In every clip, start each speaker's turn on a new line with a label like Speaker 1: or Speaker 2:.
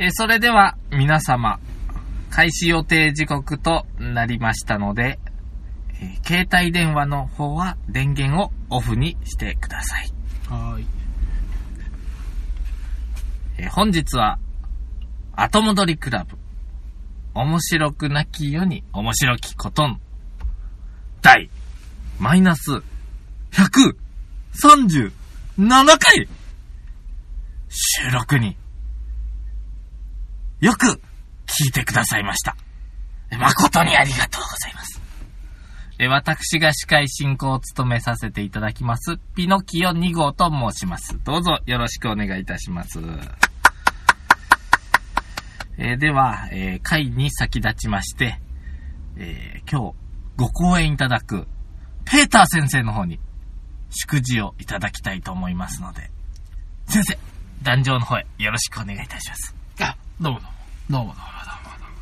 Speaker 1: えーそれでは皆様、開始予定時刻となりましたので、えー携帯電話の方は電源をオフにしてください。
Speaker 2: はーい。
Speaker 1: えー本日は、後戻りクラブ。面白くなき世に面白きことん。第、マイナス、137回収録に、よく聞いてくださいました。誠にありがとうございます。私が司会進行を務めさせていただきます、ピノキオ2号と申します。どうぞよろしくお願いいたします。えでは、えー会に先立ちまして、えー今日ご講演いただく、ペーター先生の方に、祝辞をいただきたいと思いますので、先生、壇上の方へよろしくお願いいたします。
Speaker 2: どうもどうも。どうもどうもどうもどうも。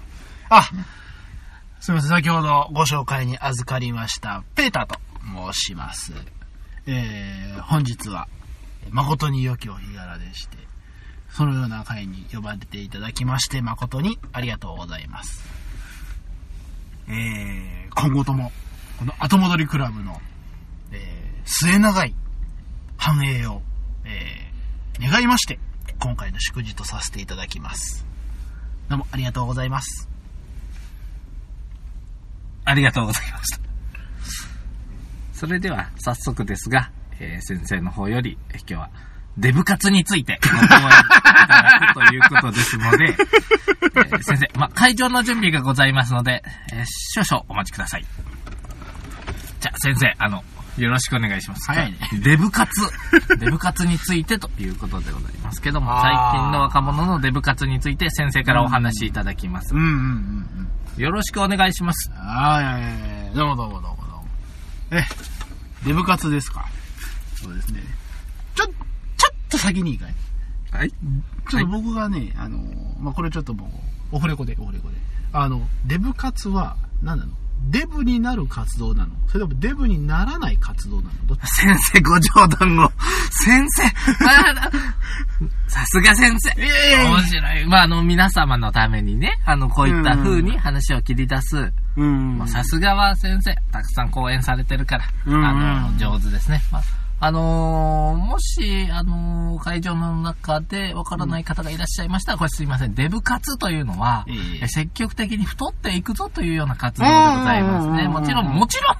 Speaker 2: あ、すみません。先ほどご紹介に預かりました、ペーターと申します。えー、本日は、誠に良きお日柄でして、そのような会に呼ばれていただきまして、誠にありがとうございます。えー、今後とも、この後戻りクラブの、えー、末長い繁栄を、えー、願いまして、今回の祝辞とさせていただきます。どうもありがとうございます。
Speaker 1: ありがとうございました。それでは、早速ですが、えー先生の方より、今日は、デブ活についてご講演いただくということですので、えー先生、ま、会場の準備がございますので、えー少々お待ちください。じゃあ、先生、あの、よろしくお願いします。
Speaker 2: 早いね。
Speaker 1: デブ活。デブ活についてということでございますけども、最近の若者のデブ活について先生からお話しいただきます
Speaker 2: うん。うんうんうん。
Speaker 1: よろしくお願いします。
Speaker 2: あーいやいやいやどうもどうもどうもどうも。え、デブ活ですか？そうですね。ちょ、ちょっと先にいいかい？
Speaker 1: はい。
Speaker 2: ちょっと僕がね、あの、まあ、これちょっともう、オフレコで、オフレコで。あの、デブ活は、何なの？デブになる活動なの？それともデブにならない活動なの？どっち？
Speaker 1: 先生、ご冗談を。先生、さすが先生。
Speaker 2: いやいやいや
Speaker 1: 面白い。まあ、あの、皆様のためにね、あの、こういった風に話を切り出す。
Speaker 2: うん
Speaker 1: まあさすがは先生、たくさん講演されてるから、
Speaker 2: うん
Speaker 1: あの、上手ですね。まああのーもし、あのー会場の中でわからない方がいらっしゃいましたら、これすいません。デブ活というのは、
Speaker 2: ええ
Speaker 1: え積極的に太っていくぞというような活動でございますね。
Speaker 2: うん
Speaker 1: もちろん、もちろん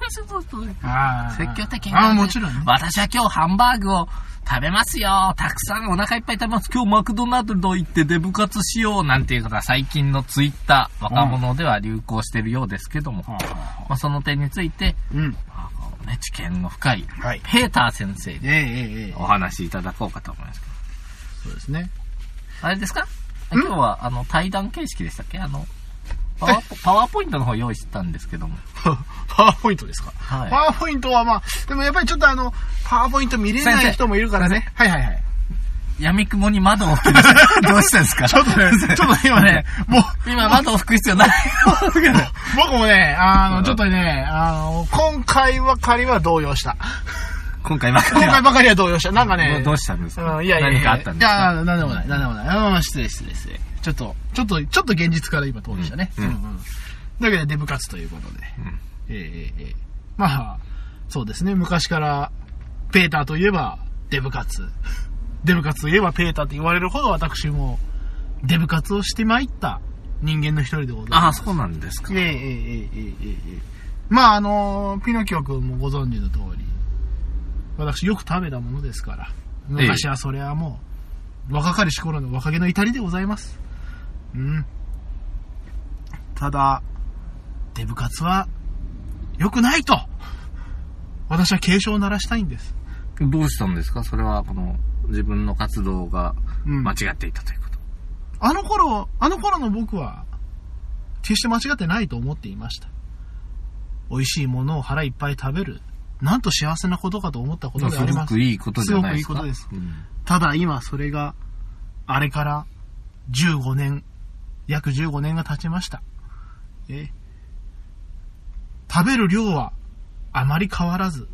Speaker 1: 積極的に。
Speaker 2: あーもちろんね。
Speaker 1: 私は今日ハンバーグを食べますよ。たくさんお腹いっぱい食べます。今日マクドナルド行ってデブ活しよう。なんていう方が最近のツイッター、若者では流行してるようですけども。
Speaker 2: はあはあ
Speaker 1: まあ、その点について、
Speaker 2: うん。
Speaker 1: ね、知見の深い、
Speaker 2: はい。
Speaker 1: ペーター先生にお話しいただこうかと思いますけ
Speaker 2: そうですね。
Speaker 1: ど。あれですか？今日は、あの、対談形式でしたっけ？あの、パワーポパワーポイントの方用意してたんですけども。
Speaker 2: パワーポイントですか？
Speaker 1: はい
Speaker 2: パワーポイントはまあ、でもやっぱりちょっとあの、パワーポイント見れない人もいるからね。はいはいはい。
Speaker 1: 闇雲に窓を吹き出して、どうしたんですか？
Speaker 2: ちょっとね、ちょっと 今ね、もう、
Speaker 1: 今窓を吹く必要ない。
Speaker 2: 僕もね、あの、ちょっとね、あの、今回ばかりは動揺した。
Speaker 1: 今回ばかりは
Speaker 2: 今回ばかりは動揺した。なんかね、
Speaker 1: どうしたんですか
Speaker 2: うん、いやいやいや
Speaker 1: 何かあったんですか
Speaker 2: いや、なんでもない、なんでもない。うん、失礼失礼失礼。ちょっと、ちょっと、ちょっと現実から今通りしたね。
Speaker 1: うん
Speaker 2: うんうん。だけど、デブ活ということで。
Speaker 1: うん
Speaker 2: ええええええまあ、そうですね。昔から、ペーターといえば、デブ活。デブ活といえばペーターと言われるほど私も、デブ活をしてまいった人間の一人でございます。
Speaker 1: ああ、そうなんですか。
Speaker 2: ええええええええええまああのピノキオ君もご存知の通り、私よく食べたものですから、昔はそれはもう、若かりし頃の若気の至りでございます。うん。ただ、デブ活は、良くないと私は警鐘を鳴らしたいんです。
Speaker 1: どうしたんですか？それは、この、自分の活動が
Speaker 2: うん
Speaker 1: 間違っていたということ。
Speaker 2: あの頃、あの頃の僕は、決して間違ってないと思っていました。美味しいものを腹いっぱい食べる。なんと幸せなことかと思ったことであります
Speaker 1: すごく。いいことじゃないですか。
Speaker 2: すごくいいこと
Speaker 1: うん
Speaker 2: ただ今それが、あれから15年、約15年が経ちました。え食べる量はあまり変わらず、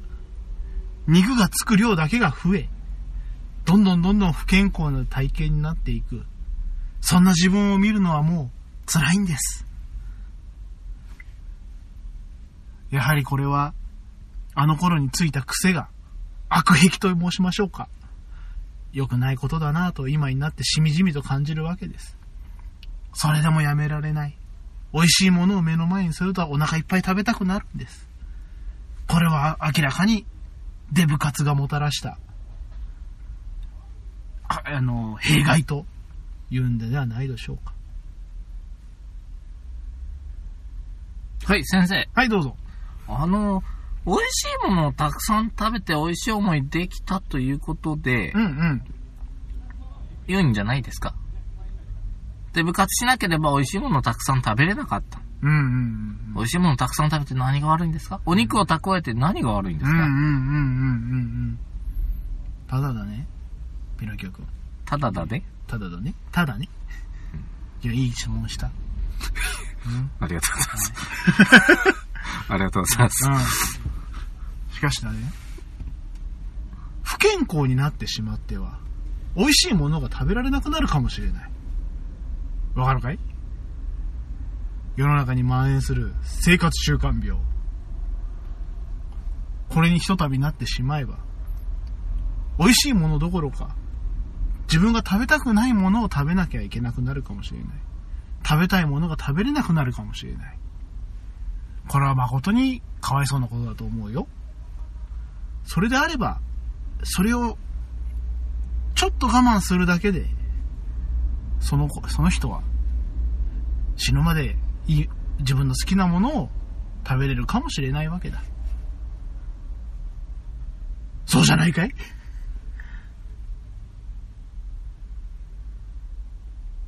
Speaker 2: 肉がつく量だけが増え、どんどんどんどん不健康な体型になっていく。そんな自分を見るのはもう辛いんです。やはりこれは、あの頃についた癖が悪癖と申しましょうか。良くないことだなと今になってしみじみと感じるわけです。それでもやめられない。美味しいものを目の前にするとお腹いっぱい食べたくなるんです。これは明らかにデブ活がもたらした、ああの、弊害と言うんではないでしょうか。
Speaker 1: はい、先生。
Speaker 2: はい、どうぞ。
Speaker 1: あの、美味しいものをたくさん食べて美味しい思いできたということで
Speaker 2: う、んうん。
Speaker 1: 良いんじゃないですかで、部活しなければ美味しいものをたくさん食べれなかった。
Speaker 2: うんうんうん。
Speaker 1: 美味しいものをたくさん食べて何が悪いんですか？お肉を蓄えて何が悪いんですか、
Speaker 2: うんうんうんうんうんうん。ただだね。ピノキオ君。
Speaker 1: ただだね。
Speaker 2: ただだね。ただね。いや、いい質問した。
Speaker 1: ありがとうございます。ありがとうございます。
Speaker 2: うん。しかしだね。不健康になってしまっては、美味しいものが食べられなくなるかもしれない。わかるかい？世の中に蔓延する生活習慣病。これにひとたびなってしまえば、美味しいものどころか、自分が食べたくないものを食べなきゃいけなくなるかもしれない。食べたいものが食べれなくなるかもしれない。これは誠にかわいそうなことだと思うよ。それであれば、それを、ちょっと我慢するだけで、その子、その人は、死ぬまでいい、自分の好きなものを食べれるかもしれないわけだ。そうじゃないかい？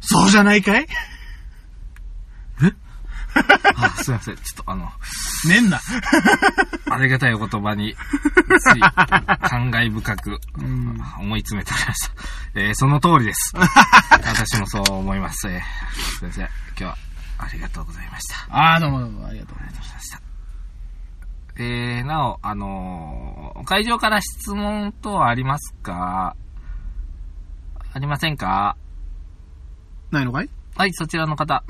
Speaker 2: そうじゃないかい？
Speaker 1: あすいません。ちょっとあの、
Speaker 2: ねんな。
Speaker 1: ありがたいお言葉に、つい、感慨深く、
Speaker 2: ん
Speaker 1: 思い詰めておりました。えーその通りです。私もそう思います。えー先生、今日はありがとうございました。
Speaker 2: ああ、どうもどうもありがとうございま
Speaker 1: した。えー、なお、あのー会場から質問等はありますか？ありませんか？
Speaker 2: す。ないのかい？
Speaker 1: はい、そちらの方。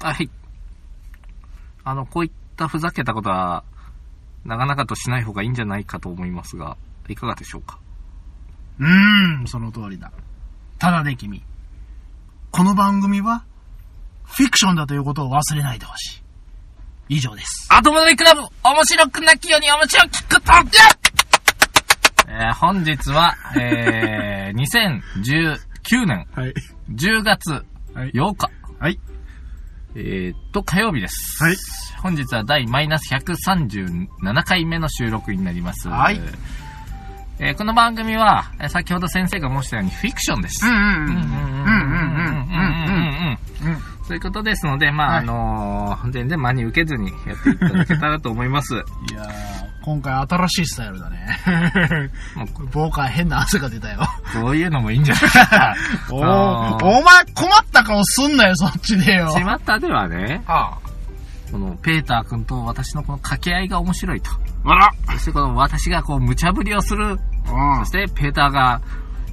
Speaker 1: はい。あの、こういったふざけたことは、なかなかとしない方がいいんじゃないかと思いますが、いかがでしょうか？
Speaker 2: うーん、その通りだ。ただで君。この番組は、フィクションだということを忘れないでほしい。以上です。
Speaker 1: 後戻りクラブ面白くなきように面白くことえー、本日は、えー、2019年、
Speaker 2: はい、
Speaker 1: 10月8日、
Speaker 2: はい、
Speaker 1: えー、っと、火曜日です。
Speaker 2: はい、
Speaker 1: 本日は第マイナス137回目の収録になります。
Speaker 2: はい。
Speaker 1: えー、この番組は、先ほど先生が申したようにフィクションです。
Speaker 2: うんうんうん。
Speaker 1: うんうんうんうん。そういうことですので、まあ、
Speaker 2: はい、
Speaker 1: あのー、全然真に受けずにやっていただけたらと思います。
Speaker 2: いや今回新しいスタイルだね。ボーカー変な汗が出たよ。
Speaker 1: こういうのもいいんじゃない？か
Speaker 2: おお前困った顔すんなよ、そっちでよ。
Speaker 1: 巷ではね、
Speaker 2: あ
Speaker 1: このペーター君と私のこの掛け合いが面白いと。
Speaker 2: あら。
Speaker 1: そしてこの私がこう無茶ぶりをする。
Speaker 2: うん
Speaker 1: そしてペーターが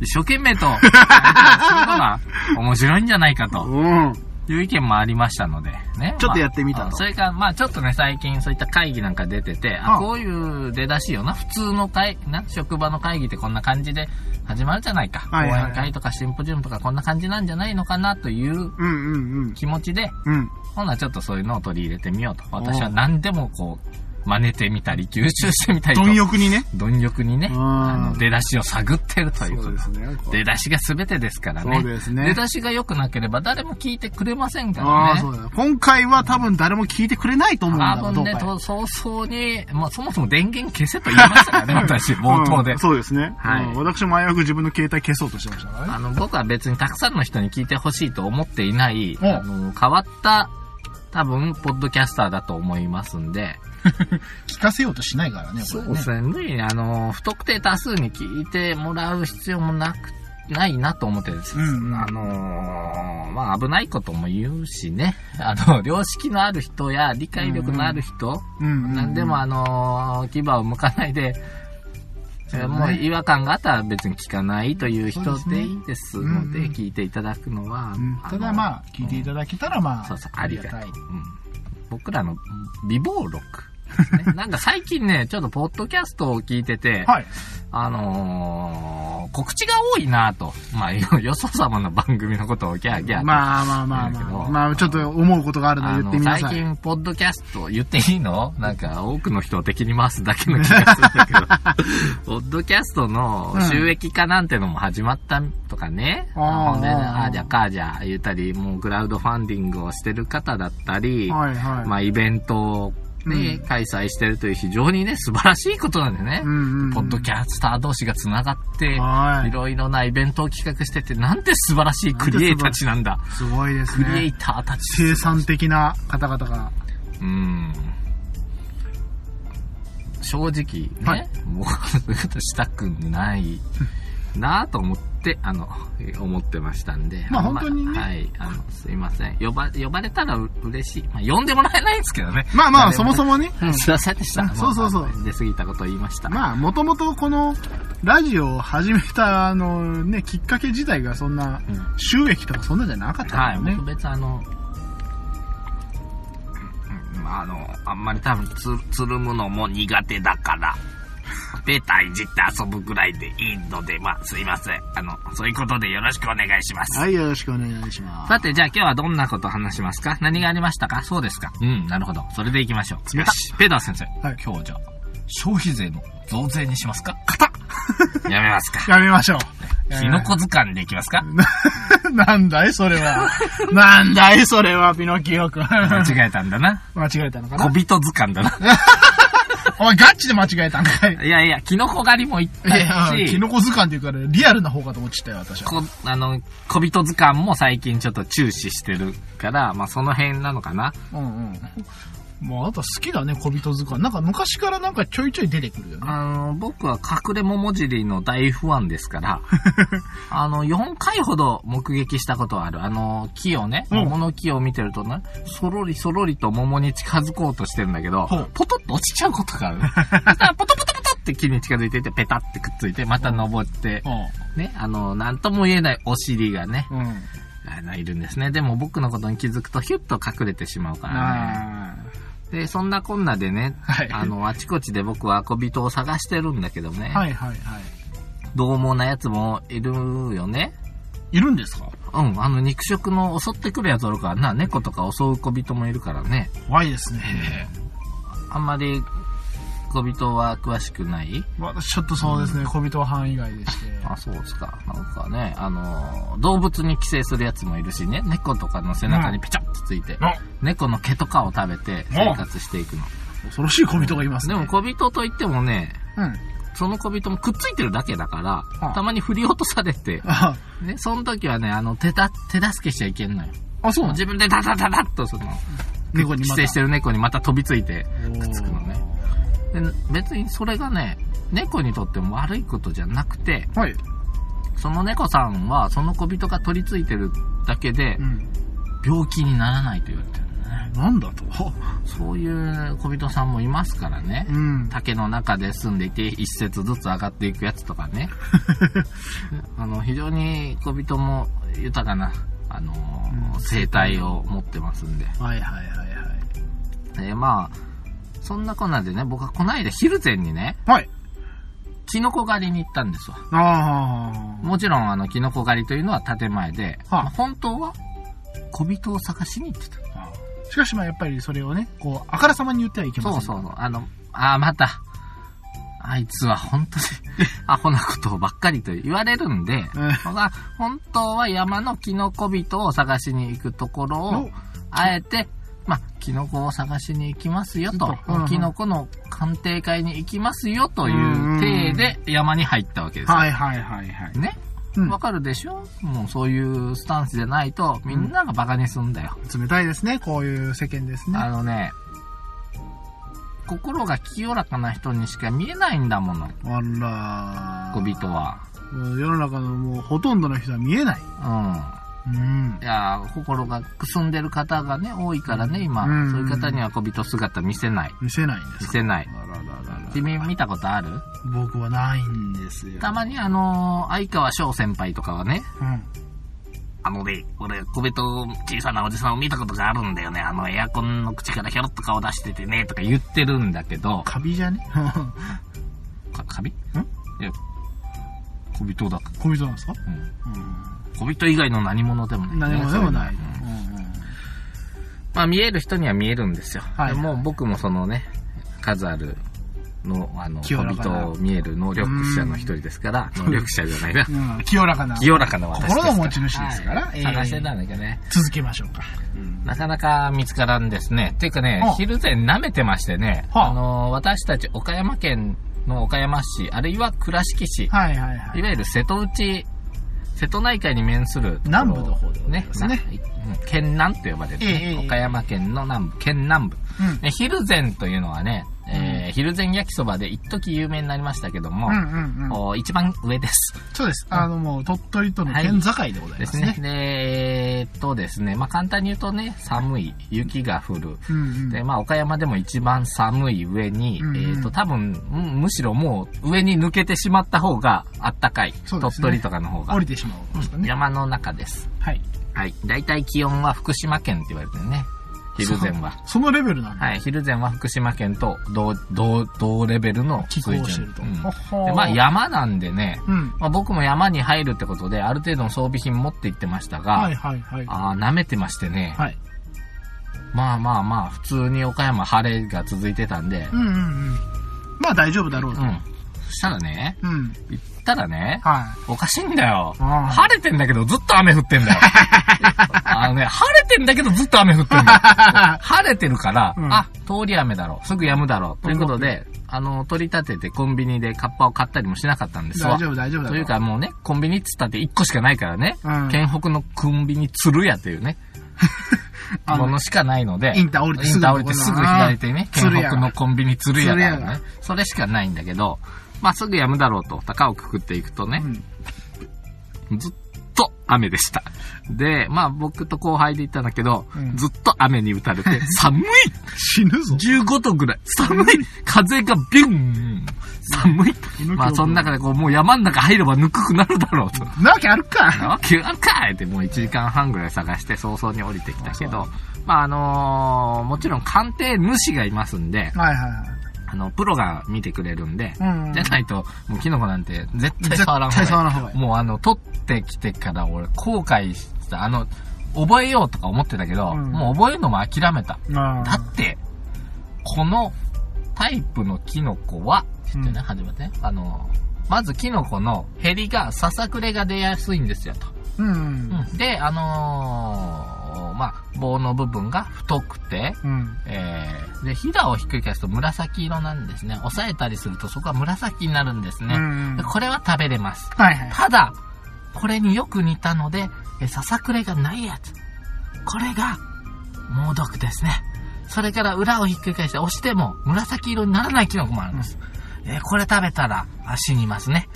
Speaker 1: 一生懸命と、するのが面白いんじゃないかと
Speaker 2: うん。
Speaker 1: いう意見もありましたので、ね。
Speaker 2: ちょっとやってみたと
Speaker 1: まあそれから、まあちょっとね、最近そういった会議なんか出てて、
Speaker 2: あ
Speaker 1: あ、こういう出だしよな、普通の会、な、職場の会議ってこんな感じで始まるじゃないか。
Speaker 2: はいはいはい
Speaker 1: 講演会とかシンポジウムとかこんな感じなんじゃないのかなという
Speaker 2: うんうん
Speaker 1: 気持ちで、
Speaker 2: うん。うん。
Speaker 1: ほなちょっとそういうのを取り入れてみようと。私は何でもこう、真似てみたり、吸収してみたりと。
Speaker 2: 貪欲にね。
Speaker 1: 貪欲にね、
Speaker 2: うん
Speaker 1: あの出だしを探ってるということ。
Speaker 2: ね。
Speaker 1: 出だしが全てですからね。
Speaker 2: そうですね
Speaker 1: 出だしが良くなければ誰も聞いてくれませんからね。
Speaker 2: そうだ。今回は多分誰も聞いてくれないと思うんだが、
Speaker 1: 多分ね、早々に、まあそもそも電源消せと言いましたからね、私、冒頭で
Speaker 2: うん。そうですね。
Speaker 1: はい
Speaker 2: うん私も危うく自分の携帯消そうとしてましたからね。
Speaker 1: あの、僕は別にたくさんの人に聞いてほしいと思っていない、
Speaker 2: うん
Speaker 1: あの、変わった、多分、ポッドキャスターだと思いますんで、
Speaker 2: 聞かせようとしないからね、これね。
Speaker 1: ですね。無理に、あの、不特定多数に聞いてもらう必要もなく、ないなと思ってです。
Speaker 2: うんうん
Speaker 1: あのーまあ、危ないことも言うしね。あの、良識のある人や理解力のある人、
Speaker 2: うんうんうん
Speaker 1: なんでもあのー牙を向かないでえーもう違和感があったら別に聞かないという人
Speaker 2: そうで
Speaker 1: いいですので、
Speaker 2: うんうん
Speaker 1: 聞いていただくのは、
Speaker 2: うんただまあ、聞いていただけたらまあ、
Speaker 1: そうそう、ありがたい。
Speaker 2: たい。
Speaker 1: うん、僕らの美貌録ですね。なんか最近ね、ちょっとポッドキャストを聞いてて、
Speaker 2: はい。
Speaker 1: あのー、告知が多いなと。まあ、よよそ様の番組のことをギャーギャーと
Speaker 2: まあまあまあまあ。まあ、ちょっと思うことがあるので言ってみな
Speaker 1: 最
Speaker 2: さい。
Speaker 1: 近、ポッドキャスト言っていいの？なんか、多くの人を敵に回すだけの気がするんだけど、ポッドキャストの収益化なんてのも始まったとかね。
Speaker 2: あー
Speaker 1: ほんで、ああじゃかあじゃ言ったり、もうクラウドファンディングをしてる方だったり、
Speaker 2: はいはい。
Speaker 1: まあ、イベントをね、
Speaker 2: うん
Speaker 1: 開催してるという非常にね、素晴らしいことなんでね。
Speaker 2: うんうんうん
Speaker 1: ポッドキャスター同士が繋がって、
Speaker 2: はい
Speaker 1: いろいろなイベントを企画してて、なんて素晴らしいクリエイターたちなんだ。
Speaker 2: すごいです
Speaker 1: クリエイ
Speaker 2: ね。
Speaker 1: ターたち。
Speaker 2: 生産的な方々が。
Speaker 1: うん。正直ね、
Speaker 2: はい
Speaker 1: もう、したくない なと思って、あの、思ってましたんで。
Speaker 2: まあ本当にね
Speaker 1: はい、あの、すいません。呼ば、呼ばれたらう嬉しい。まあ、呼んでもらえないんですけどね。
Speaker 2: まあまあ、
Speaker 1: 誰
Speaker 2: そもそもね。
Speaker 1: すいませんでした。
Speaker 2: うんそうそうそう
Speaker 1: 出過ぎたことを言いました。
Speaker 2: まあ、もともとこの、ラジオを始めた、あの、ね、きっかけ自体がそんな、
Speaker 1: うん
Speaker 2: 収益とかそんなんじゃなかったか
Speaker 1: はい、
Speaker 2: らね
Speaker 1: 僕。別あの、うんあの、あんまり多分つ、つるむのも苦手だから、ペーターいじって遊ぶぐらいでいいので、まあ、すいません。あの、そういうことでよろしくお願いします。
Speaker 2: はい、よろしくお願いします。
Speaker 1: さて、じゃあ今日はどんなこと話しますか何がありましたか？そうですかうん、なるほど。それで行きましょう。よし、ペーター先生。
Speaker 2: はい
Speaker 1: 今日じゃあ、消費税の増税にしますか？
Speaker 2: 硬っ
Speaker 1: やめますか
Speaker 2: やめましょう。
Speaker 1: キノコ図鑑でいきますか？
Speaker 2: なんだいそれは。なんだいそれは、ピノキオくん。
Speaker 1: 間違えたんだな。
Speaker 2: 間違えたのかな？
Speaker 1: 小人図鑑だな。
Speaker 2: お前ガチで間違えたんかい。
Speaker 1: いやいや、キノコ狩りも行ったし、
Speaker 2: キノコ図鑑っていうから、リアルな方かと思っちゃったよ、私は。
Speaker 1: こ、あの、小人図鑑も最近ちょっと注視してるから、まあその辺なのかな。
Speaker 2: うんうん。もうあなた好きだね、小人図鑑。なんか昔からなんかちょいちょい出てくるよね。
Speaker 1: あの、僕は隠れ桃尻の大ファンですから、あの、4回ほど目撃したことはある。あの、木をね、
Speaker 2: うん
Speaker 1: 桃の木を見てるとね、そろりそろりと桃に近づこうとしてるんだけどポトッと落ちちゃうことがある。ポトポトポトって木に近づいてて、ペタってくっついて、また登って、ね、あの、なんとも言えないお尻がね。あの、いるんですね。でも僕のことに気づくとヒュッと隠れてしまうからね。
Speaker 2: あ
Speaker 1: で、そんなこんなでね、
Speaker 2: はい
Speaker 1: あの、あちこちで僕は小人を探してるんだけどね、
Speaker 2: ーはいはいはい。
Speaker 1: 獰猛なやつもいるよね。
Speaker 2: いるんですか？
Speaker 1: うん、あの、肉食の襲ってくるやつおるからな、猫とか襲う小人もいるからね。
Speaker 2: 怖いですね。
Speaker 1: あんまり、小人は詳しくない？
Speaker 2: 私ちょっとそうですね、小人は範囲外でして。
Speaker 1: あ、そうですか。なんかね、あの、動物に寄生するやつもいるしね、猫とかの背中にペチャッとついて、
Speaker 2: あ
Speaker 1: 猫の毛とかを食べて生活していくの。
Speaker 2: 恐ろしい小人がいますね。
Speaker 1: でも小人といってもね、
Speaker 2: うん。
Speaker 1: その小人もくっついてるだけだから、
Speaker 2: あ
Speaker 1: たまに振り落とされて、
Speaker 2: あ、
Speaker 1: ね、その時はね、あの、手だ、手助けしちゃいけんのよ。
Speaker 2: あ、そう
Speaker 1: 自分でダダダダッとその、
Speaker 2: 猫に
Speaker 1: 寄生してる猫にまた飛びついてくっつくのね。で、別にそれがね、猫にとっても悪いことじゃなくて、
Speaker 2: はい。
Speaker 1: その猫さんはその小人が取り付いてるだけで
Speaker 2: うん。
Speaker 1: 病気にならないと言われてるね。
Speaker 2: なんだと
Speaker 1: そういう小人さんもいますからね。
Speaker 2: うん。
Speaker 1: 竹の中で住んでいて一節ずつ上がっていくやつとかね。あの、非常に小人も豊かな、あのー
Speaker 2: うん
Speaker 1: 生態を持ってますんで。
Speaker 2: はいはいはいはい。
Speaker 1: で、まあ、そんなこんなでね、僕はこの間昼前にね、
Speaker 2: はい。
Speaker 1: キノコ狩りに行ったんですわ。
Speaker 2: あ
Speaker 1: もちろん、あの、キノコ狩りというのは建前で、
Speaker 2: はあ
Speaker 1: まあ本当は小人を探しに行ってた。
Speaker 2: あ。しかしまあやっぱりそれをね、こう、あからさまに言ってはいけません。
Speaker 1: そうそうそう。あの、ああ、また、あいつは本当に アホなことばっかりと言われるんで、
Speaker 2: うん
Speaker 1: 僕は本当は山のキノコ人を探しに行くところを
Speaker 2: お、
Speaker 1: あえて、まあ、キノコを探しに行きますよと、
Speaker 2: うんうん
Speaker 1: キノコの鑑定会に行きますよという体で山に入ったわけですよ。
Speaker 2: はいはいはいはい。
Speaker 1: ね？
Speaker 2: うん
Speaker 1: わかるでしょ？もうそういうスタンスじゃないと、みんながバカにすんだよ。
Speaker 2: 冷たいですね、こういう世間ですね。
Speaker 1: あのね、心が清らかな人にしか見えないんだもの、
Speaker 2: あら
Speaker 1: 小人は。
Speaker 2: 世の中のもうほとんどの人は見えない。
Speaker 1: うん。
Speaker 2: うん。
Speaker 1: いや、心がくすんでる方がね、多いからね、今。
Speaker 2: うん
Speaker 1: そういう方には小人姿見せない。
Speaker 2: 見せないんですか
Speaker 1: 見せない。君見たことある？
Speaker 2: 僕はないんですよ。
Speaker 1: たまにあの、相川翔先輩とかはね、
Speaker 2: うん。
Speaker 1: あのね、俺、小ベと小さなおじさんを見たことがあるんだよね。あの、エアコンの口からひょろっと顔出しててね、とか言ってるんだけど、
Speaker 2: カビじゃね？
Speaker 1: か、カビ？ん？いや、小人だ。
Speaker 2: 小人なんですか？
Speaker 1: うん。小人以外の何者でもない、
Speaker 2: 何もでもない。
Speaker 1: うん
Speaker 2: うんうん
Speaker 1: まあ見える人には見えるんですよ。
Speaker 2: はい
Speaker 1: でもう僕もそのね、数あるの、あの、小人を見える能力者の一人ですから、能力者じゃないな。
Speaker 2: うん清らかな。
Speaker 1: 清らかな私です
Speaker 2: 心の持ち主ですから
Speaker 1: はい
Speaker 2: ええ
Speaker 1: 探してたんだけどね。
Speaker 2: 続けましょうか。
Speaker 1: なかなか見つからんですね。っていうかね
Speaker 2: あ、
Speaker 1: 昼前舐めてましてね、
Speaker 2: はあ
Speaker 1: あの、私たち岡山県の岡山市、あるいは倉敷市、
Speaker 2: はいはいはい
Speaker 1: い。わゆる瀬戸内、瀬戸内海に面する
Speaker 2: 南部の方ですね
Speaker 1: 県南と呼ばれる、ね
Speaker 2: ええええ
Speaker 1: 岡山県の南部、県南部。
Speaker 2: うん
Speaker 1: ね昼前というのはね、えー昼前焼きそばで一時有名になりましたけども、
Speaker 2: うんうんうん。
Speaker 1: お一番上です。
Speaker 2: そうです。あのもう鳥取との県境でございますす
Speaker 1: でね。
Speaker 2: ね。
Speaker 1: で、えーっとですね、まあ簡単に言うとね、寒い、雪が降る。
Speaker 2: うんうん。
Speaker 1: で、まあ岡山でも一番寒い上に、
Speaker 2: うんうん
Speaker 1: えーっと多分、うんむしろもう上に抜けてしまった方があったかい。
Speaker 2: ね
Speaker 1: 鳥取とかの方が
Speaker 2: 降。りてしまうね。
Speaker 1: 山の中です。
Speaker 2: はい。
Speaker 1: はい。大体気温は福島県って言われて昼前は。
Speaker 2: そのレベルなんだ。
Speaker 1: はい。昼前は福島県と同、同、同レベルの水準。
Speaker 2: してると。
Speaker 1: うんでまあ山なんでね、
Speaker 2: うん。
Speaker 1: まあ、僕も山に入るってことで、ある程度の装備品持って行ってましたが、
Speaker 2: はいはいはい。
Speaker 1: ああ、舐めてましてね、
Speaker 2: はい。
Speaker 1: まあまあまあ、普通に岡山晴れが続いてたんで、
Speaker 2: うんうんうん。まあ大丈夫だろうと。
Speaker 1: うん。そしたらね、
Speaker 2: うん。
Speaker 1: 行ったらね、
Speaker 2: は
Speaker 1: おかしいんだよ。晴れてんだけどずっと雨降ってんだよ。あのね、晴れてんだけどずっと雨降ってんだよ。晴れてるから、
Speaker 2: うん
Speaker 1: あ、通り雨だろう。すぐ止むだろう。ということで、あの、取り立ててコンビニでカッパを買ったりもしなかったんで
Speaker 2: い。
Speaker 1: すわ
Speaker 2: 大。丈夫大丈夫だ
Speaker 1: というかもうね、コンビニっつったって1個しかないからね。
Speaker 2: うん
Speaker 1: 県北のコンビニ鶴屋というね、ものしかないので、
Speaker 2: インター降りて
Speaker 1: イ
Speaker 2: すぐ
Speaker 1: ンター降りてすぐ左手にね、県北のコンビニ鶴屋がある
Speaker 2: 鶴屋
Speaker 1: ね。それしかないんだけど、まあすぐ止むだろうと、高をくくっていくとね
Speaker 2: う、ん。
Speaker 1: ずっと雨でした。で、まあ僕と後輩で行ったんだけど、
Speaker 2: うん
Speaker 1: ずっと雨に打たれて、寒い
Speaker 2: 死ぬぞ。
Speaker 1: !15 度ぐらい寒い風がビュン寒いまあその中でこう、もう山の中入ればぬくくなるだろうと。
Speaker 2: なわけあるか。
Speaker 1: なわけあるかいってもう1時間半ぐらい探して早々に降りてきたけど、まああのーもちろん鑑定主がいますんで、
Speaker 2: はいはいはい。
Speaker 1: あの、プロが見てくれるんで、
Speaker 2: うんうん
Speaker 1: じゃないと、もうキノコなんて絶対触らん
Speaker 2: 絶対触らん
Speaker 1: 方がいい。
Speaker 2: 方がいい
Speaker 1: もうあの、取ってきてから俺後悔した。あの、覚えようとか思ってたけど、
Speaker 2: うん
Speaker 1: もう覚えるのも諦めた。
Speaker 2: あ
Speaker 1: だって、このタイプのキノコは、知ってね、
Speaker 2: うん
Speaker 1: 初めて？ね。あの、まずキノコのヘリが、ささくれが出やすいんですよと。
Speaker 2: うんうん。
Speaker 1: うんで、あのーまあ、棒の部分が太くて、
Speaker 2: うん。
Speaker 1: えー、で、ひだをひっくり返すと紫色なんですね。押さえたりするとそこは紫になるんですね。
Speaker 2: うん
Speaker 1: でこれは食べれます。
Speaker 2: はいはい。
Speaker 1: ただ、これによく似たので、えささくれがないやつ。これが、猛毒ですね。それから裏をひっくり返して押しても紫色にならないキノコもあるんです。えーこれ食べたらあ死にますね。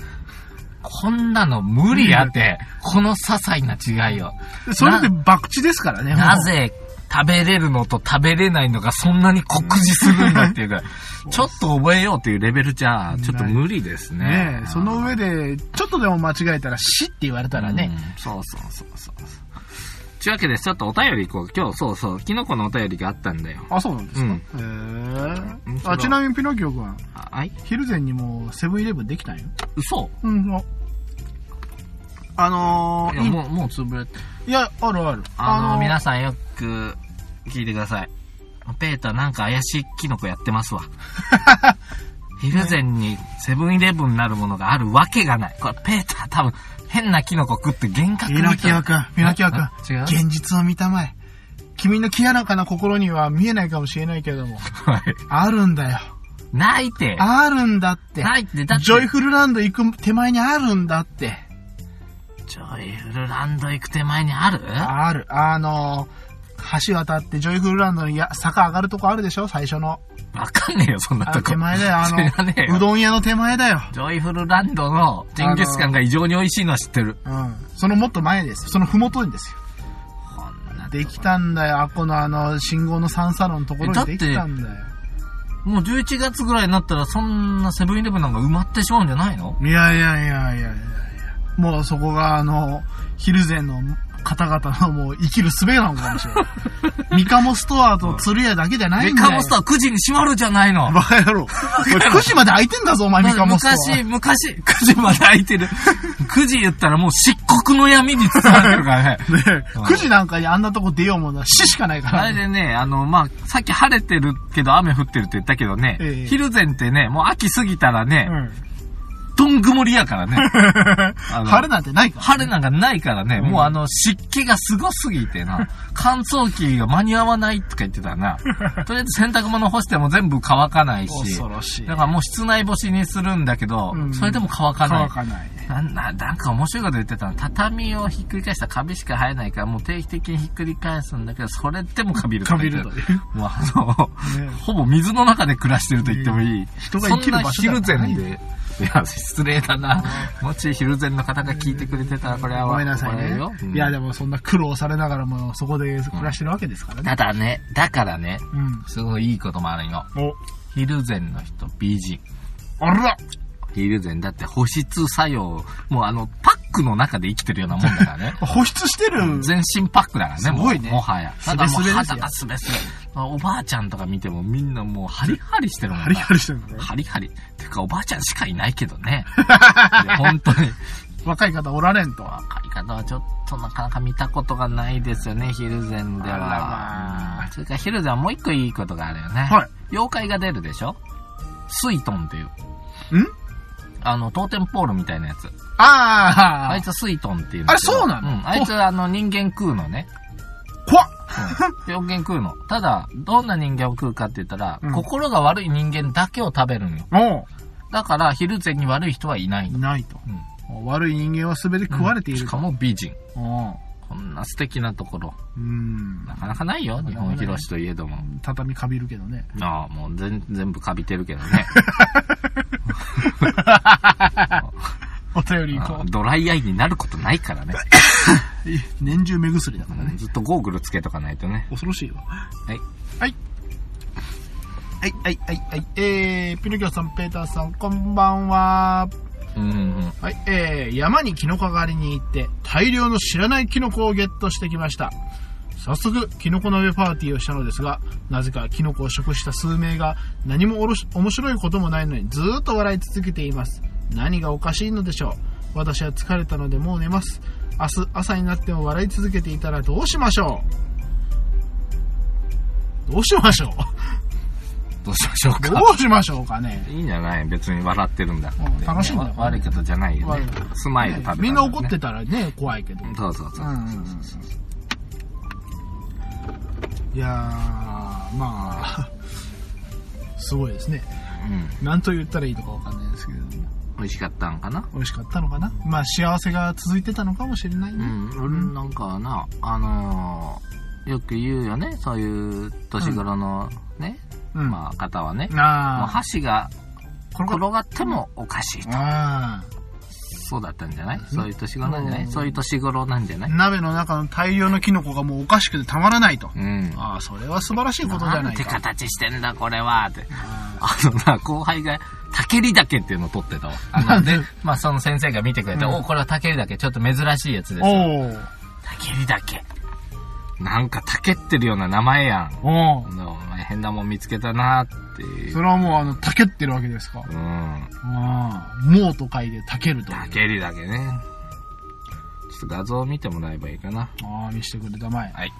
Speaker 1: こんなの無理やって、この些細な違いを。
Speaker 2: それで博打ですからね。
Speaker 1: なぜ食べれるのと食べれないのがそんなに酷似するんだっていうか、ちょっと覚えようというレベルじゃ、ちょっと無理ですね。
Speaker 2: ねえ、その上で、ちょっとでも間違えたら死って言われたらね。
Speaker 1: うんそうそうそうそう。というわけで、ちょっとお便り行こう。今日、そうそう、キノコのお便りがあったんだよ。
Speaker 2: あ、そうなんですか？
Speaker 1: うん
Speaker 2: へえ
Speaker 1: うん
Speaker 2: あ、ちなみにピノキオ君、
Speaker 1: あはい？
Speaker 2: 昼前にもセブンイレブンできたんよ。
Speaker 1: 嘘
Speaker 2: うん、ああのー、い
Speaker 1: いやもう、もう潰れて。
Speaker 2: いや、あるある。
Speaker 1: あの、
Speaker 2: ー
Speaker 1: 皆さんよく聞いてください。ペーターなんか怪しいキノコやってますわ。昼前にセブンイレブンなるものがあるわけがない。これ、ペーター多分変なキノコ食って幻覚
Speaker 2: ピノキオ君、ピノキオ君
Speaker 1: あ、違う？
Speaker 2: 現実を見たまえ。君の清らかな心には見えないかもしれないけれども、
Speaker 1: はい。
Speaker 2: あるんだよ。
Speaker 1: ないて。
Speaker 2: あるんだって。
Speaker 1: ないって、だって。
Speaker 2: ジョイフルランド行く手前にあるんだって。
Speaker 1: ジョイフルランド行く手前にある？
Speaker 2: ある。あのー、橋渡ってジョイフルランドにや坂上がるとこあるでしょ？最初の。
Speaker 1: わかんねえよ、そんな
Speaker 2: あ
Speaker 1: とこ。
Speaker 2: 手前だよ。あの、
Speaker 1: よ
Speaker 2: うどん屋の手前だよ。
Speaker 1: ジョイフルランドのジンギスカンが異常に美味しいのは知ってる。
Speaker 2: うん。そのもっと前です。そのふもとにですよ。
Speaker 1: こんな
Speaker 2: できたんだよ。あっこのあの、信号の三サロンのところにできたんだよ。
Speaker 1: もう11月ぐらいになったらそんなセブンイレブンなんか埋まってしまうんじゃないの？
Speaker 2: いやいやいやいやいやいや。もうそこが、あの、ヒルゼンの方々のもう生きる術なのかもしれない。ミカモストアと鶴屋だけじゃない
Speaker 1: メ
Speaker 2: んだよ。
Speaker 1: カモストは9時に閉まるじゃないの。
Speaker 2: バカ野郎。9時まで開いてんだぞ、お前、ミカモストア。
Speaker 1: 昔、昔、9時まで空いてる。9時言ったらもう漆黒の闇に包まれてるからね。
Speaker 2: ね9時なんかにあんなとこ出ようもんなら死しかないか
Speaker 1: あ
Speaker 2: らね。
Speaker 1: れでね、あの、まあ、さっき晴れてるけど雨降ってるって言ったけどね、
Speaker 2: ええ
Speaker 1: 昼前ってね、もう秋過ぎたらね、
Speaker 2: うん。
Speaker 1: どん曇りやからね。
Speaker 2: 晴れなんてないから。
Speaker 1: 晴れなんかないからね、
Speaker 2: うん
Speaker 1: もうあの湿気がすごすぎてな、乾燥機が間に合わないとか言ってたな。とりあえず洗濯物干しても全部乾かないし、
Speaker 2: 恐ろしい。
Speaker 1: だからもう室内干しにするんだけど、
Speaker 2: うん
Speaker 1: それでも乾かない。
Speaker 2: 乾かない。
Speaker 1: なんななんか面白いこと言ってたの。畳をひっくり返したらカビしか生えないから、もう定期的にひっくり返すんだけど、それでもカビると
Speaker 2: カビると。
Speaker 1: もうあの、
Speaker 2: ね
Speaker 1: ほぼ水の中で暮らしてると言ってもいい。
Speaker 2: 人が生きる場所じゃない。
Speaker 1: いや、失礼だな。もし昼前の方が聞いてくれてたら、これは
Speaker 2: ごめんなさいねいや、でもそんな苦労されながらも、そこで暮らしてるわけですからね。
Speaker 1: ただね、だからね、
Speaker 2: うん。
Speaker 1: すごいいいこともあるよ。
Speaker 2: お、
Speaker 1: 昼前の人、美人。
Speaker 2: あら
Speaker 1: 昼前だって保湿作用、もうあの、パックの中で生きてるようなもんだからね。
Speaker 2: 保湿してる。
Speaker 1: 全身パックだからね、
Speaker 2: すごいね
Speaker 1: もはや。
Speaker 2: ス
Speaker 1: ただもう
Speaker 2: ベスベですよ
Speaker 1: 肌がスベスベ。おばあちゃんとか見てもみんなもうハリハリしてるもんな
Speaker 2: ハリハリしてるのね。
Speaker 1: ハリハリ。てかおばあちゃんしかいないけどね。いや本当に。
Speaker 2: 若い方おられんと。
Speaker 1: 若い方はちょっとなかなか見たことがないですよね、ヒルゼンで
Speaker 2: あらま
Speaker 1: は。
Speaker 2: あ
Speaker 1: うんそれからヒルゼンはもう一個いいことがあるよね。
Speaker 2: はい。
Speaker 1: 妖怪が出るでしょ？スイトンっていう。
Speaker 2: ん？
Speaker 1: あの、トーテンポールみたいなやつ。
Speaker 2: あ
Speaker 1: あいつスイトンっていう
Speaker 2: あれそうなの
Speaker 1: うん。あいつあの人間食うのね。
Speaker 2: あ、怖っ
Speaker 1: うん。人間食うの。ただ、どんな人間を食うかって言ったら、
Speaker 2: うん
Speaker 1: 心が悪い人間だけを食べるのよ。
Speaker 2: お
Speaker 1: だから、ヒルゼンに悪い人はいない
Speaker 2: い
Speaker 1: の。
Speaker 2: ないと。
Speaker 1: うん。
Speaker 2: 悪い人間は全て食われていると。
Speaker 1: しかも美人。こんな素敵なところ。
Speaker 2: うん。
Speaker 1: なかなかないよ、日本広しといえども。
Speaker 2: 畳かびるけどね。
Speaker 1: ああ、もう全全部カビてるけどね。
Speaker 2: お便り行こ
Speaker 1: ああドライアイになることないからね。
Speaker 2: う。年中目薬だからね。
Speaker 1: ずっとゴーグルつけとかないとね。
Speaker 2: 恐ろしいよ。
Speaker 1: はい。
Speaker 2: はい。はい、はい、はい、はい。えー、ピノキオさん、ペーターさん、こんばんは。
Speaker 1: うんうんうん。
Speaker 2: はい、えー、山にキノコ狩りに行って、大量の知らないキノコをゲットしてきました。早速、キノコ鍋パーティーをしたのですが、なぜかキノコを食した数名が何もおろし面白いこともないのにずーっと笑い続けています。何がおかしいのでしょう私は疲れたのでもう寝ます。明日朝になっても笑い続けていたらどうしましょうどうしましょ
Speaker 1: どうしましょう
Speaker 2: う
Speaker 1: か。
Speaker 2: どうしましょうかね
Speaker 1: いいんじゃない別に笑ってるんだって、
Speaker 2: うん楽しいんだよ
Speaker 1: わ悪いことじゃないよね。スマイル食べね
Speaker 2: みんな怒ってたらね、怖いけど。
Speaker 1: そうそうそう。
Speaker 2: いやー、まあ、すごいですね。
Speaker 1: うん。
Speaker 2: 何と言ったらいいのかわかんないですけれども、
Speaker 1: 美味しかったんかな？
Speaker 2: 美味しかったのかな？まあ幸せが続いてたのかもしれないね。
Speaker 1: うん。俺なんかな、あのー、よく言うよね？そういう年頃のね、
Speaker 2: うん。
Speaker 1: まあ方はね。もう
Speaker 2: あ
Speaker 1: 箸が転がってもおかしいと。
Speaker 2: あ
Speaker 1: そうだったんじゃない？そういう年頃なんじゃない？
Speaker 2: うん
Speaker 1: そういう年頃なんじゃない？
Speaker 2: 鍋の中の大量のキノコがもうおかしくてたまらないと。
Speaker 1: うん。
Speaker 2: ああ、それは素晴らしいことじゃ
Speaker 1: なて
Speaker 2: なんいか。
Speaker 1: 形してんだこれはって。
Speaker 2: あ
Speaker 1: あのな、後輩が、竹り岳っていうのを取ってたわ。あの、で、まあその先生が見てくれて、
Speaker 2: うん
Speaker 1: お、これは竹り岳、ちょっと珍しいやつです。
Speaker 2: おー
Speaker 1: 竹り岳。なんか竹ってるような名前やん。
Speaker 2: おー
Speaker 1: お前変なもん見つけたなっていう。
Speaker 2: それはもうあの、たけってるわけですか。
Speaker 1: うん。
Speaker 2: ああ、もうと書いてたけると。あ
Speaker 1: 竹り岳ね。ちょっと画像を見てもらえばいいかな。
Speaker 2: あ、見してくれたまえ。
Speaker 1: はい。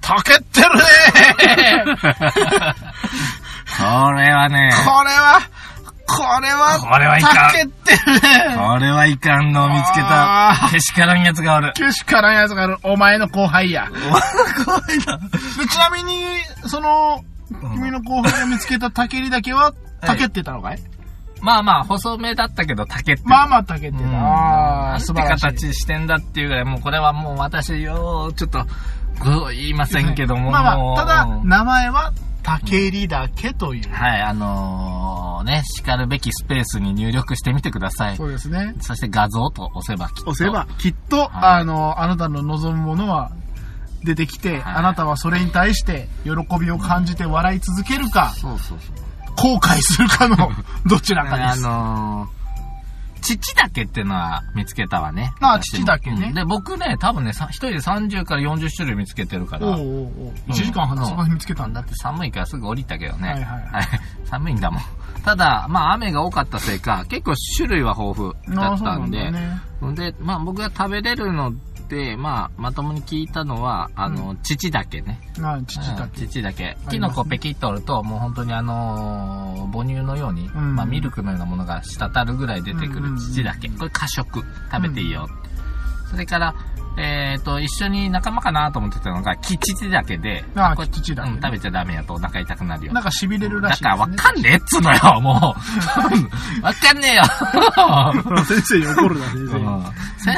Speaker 2: たけってるね
Speaker 1: これはね、
Speaker 2: これは、これは、
Speaker 1: これはいかん
Speaker 2: たけってるね
Speaker 1: これはいかんのを見つけた、けしからんやつがおる。
Speaker 2: けしからんやつがある、お前の後輩や。
Speaker 1: 怖いな。
Speaker 2: で ちなみに、その、君の後輩が見つけたたけりだけは、たけってたのかい？
Speaker 1: まあまあ、細めだったけど、竹って。
Speaker 2: まあまあたけってた。
Speaker 1: うん
Speaker 2: ああ、素晴らしい。
Speaker 1: 形してんだっていうぐらい、もうこれはもう私よ、ちょっと、言いませんけども。
Speaker 2: まあまあ、ただ、名前は、たけりだけという。
Speaker 1: はい、あのー、ね、叱るべきスペースに入力してみてください。
Speaker 2: そうですね。
Speaker 1: そして画像と押せばきっと。
Speaker 2: 押せば、きっと、
Speaker 1: はい
Speaker 2: あの、あなたの望むものは、出てきて、
Speaker 1: はい
Speaker 2: あなたはそれに対して喜びを感じて笑い続けるか、
Speaker 1: そうそうそう。
Speaker 2: 後悔するかの どちらかで
Speaker 1: あ
Speaker 2: す。
Speaker 1: のー、父だけってのは見つけたわね。
Speaker 2: あ
Speaker 1: 私も
Speaker 2: 父だけね
Speaker 1: うんで、僕ね、多分ね、さ一人で30から40種類見つけてるから。
Speaker 2: おうおうおう1時間半でそこに見つけたんだ
Speaker 1: だっ。て寒いからすぐ降りたけどね。
Speaker 2: はいはいはい
Speaker 1: 寒いんだもん。ただ、まあ雨が多かったせいか、結構種類は豊富だ
Speaker 2: ああ、そうなん
Speaker 1: ったんで、
Speaker 2: だね。
Speaker 1: で、まあ僕が食べれるので、まあまともに聞いたのは、あの、乳だけね。
Speaker 2: ああ、父だ
Speaker 1: うん
Speaker 2: け。
Speaker 1: 乳だけ。
Speaker 2: ね
Speaker 1: キノコペキッと折ると、もう本当にあのー母乳のように、
Speaker 2: ん
Speaker 1: まあミルクのようなものが滴るぐらい出てくる
Speaker 2: うんうんうん
Speaker 1: 乳だけ。これ過食。食べていいよ。それから、えっ、と、一緒に仲間かなと思ってたのが、キチだけで、
Speaker 2: ああ
Speaker 1: これ
Speaker 2: 乳だけね
Speaker 1: うん、食べちゃダメやとお腹痛くなるよ。
Speaker 2: なんか痺れるら
Speaker 1: だ
Speaker 2: しいね。
Speaker 1: からわかんねえっつうのよ、もう。わかんねえよ。
Speaker 2: 先生に怒るな、先生に。
Speaker 1: うん先